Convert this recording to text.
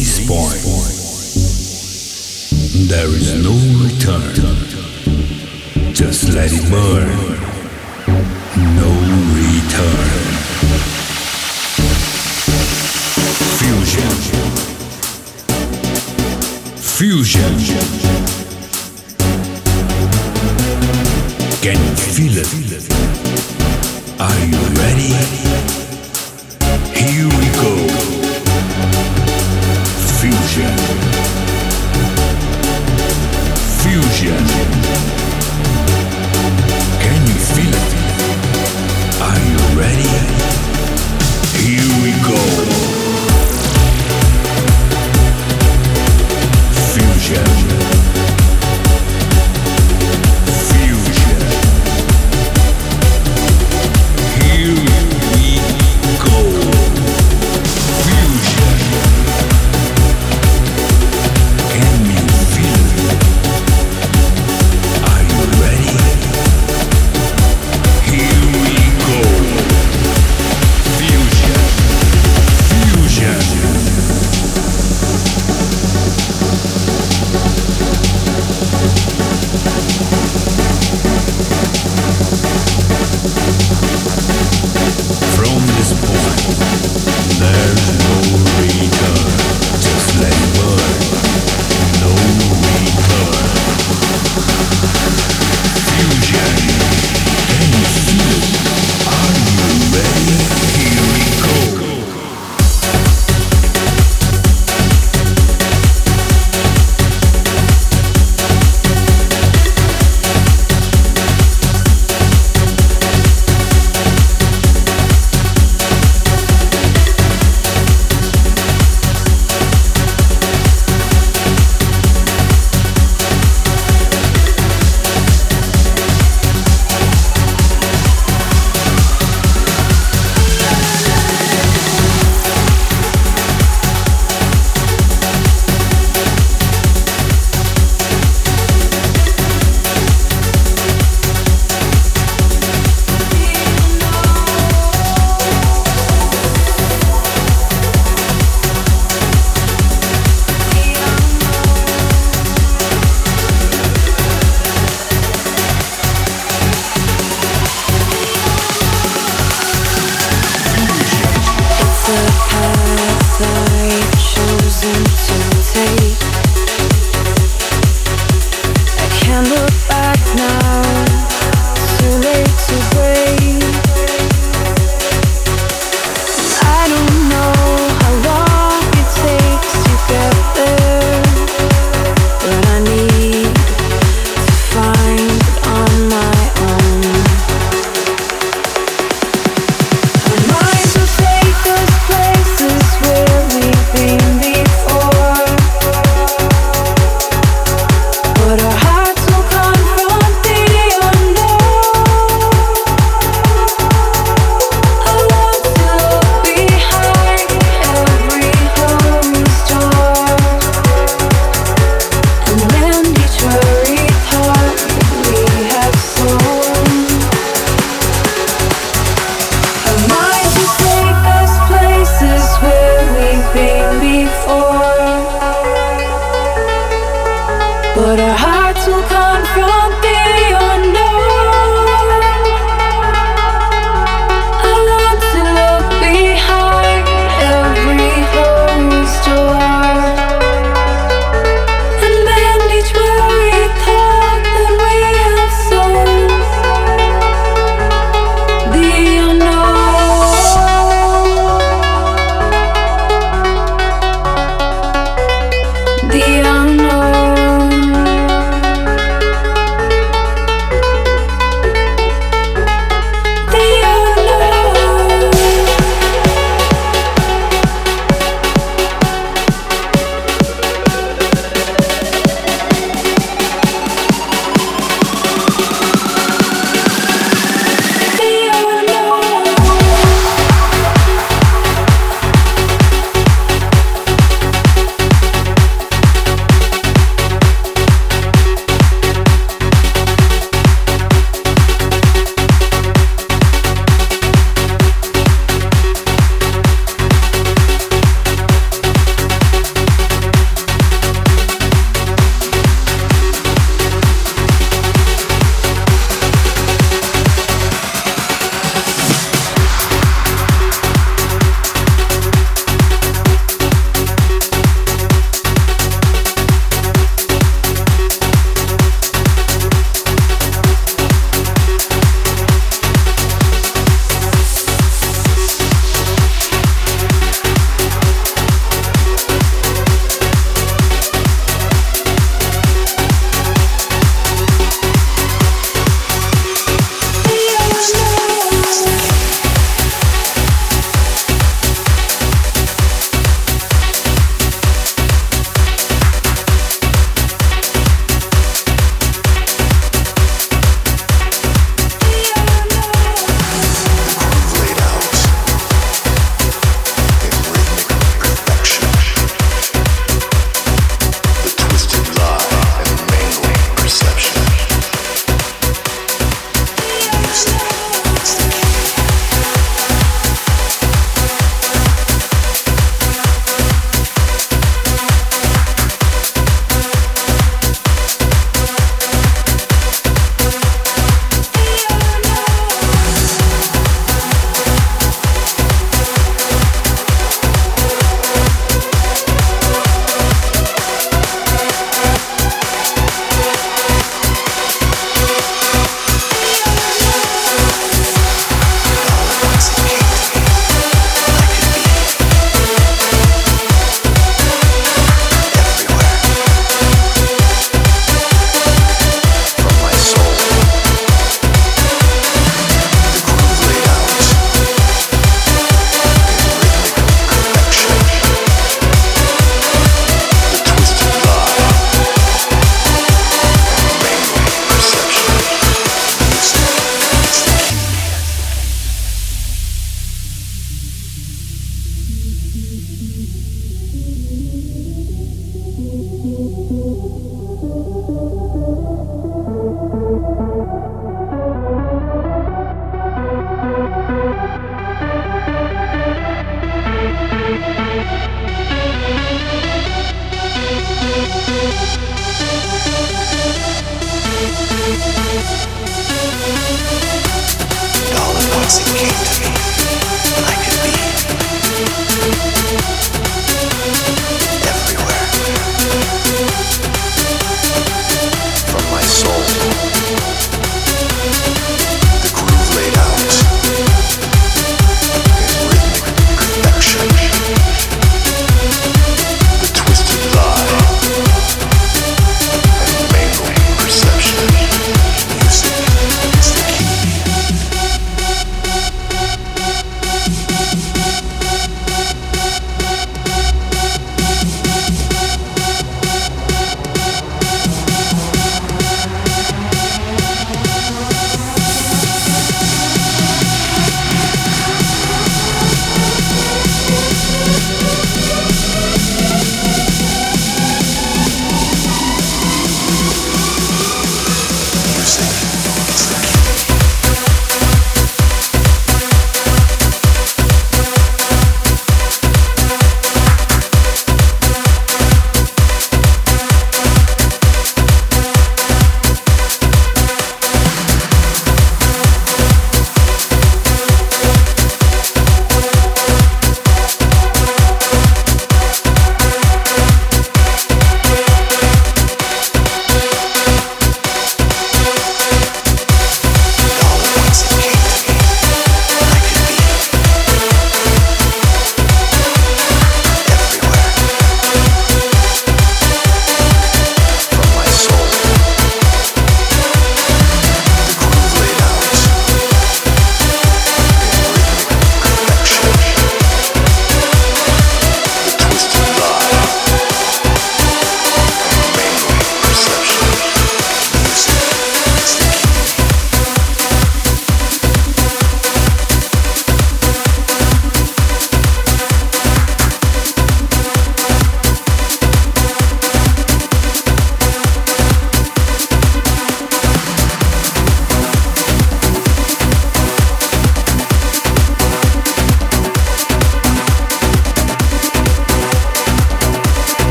this point, there is no return. Just let it burn. No return. Fusion. Fusion. Can you feel it? Are you ready? Fusion. Can you feel it? Are you ready? Here we go.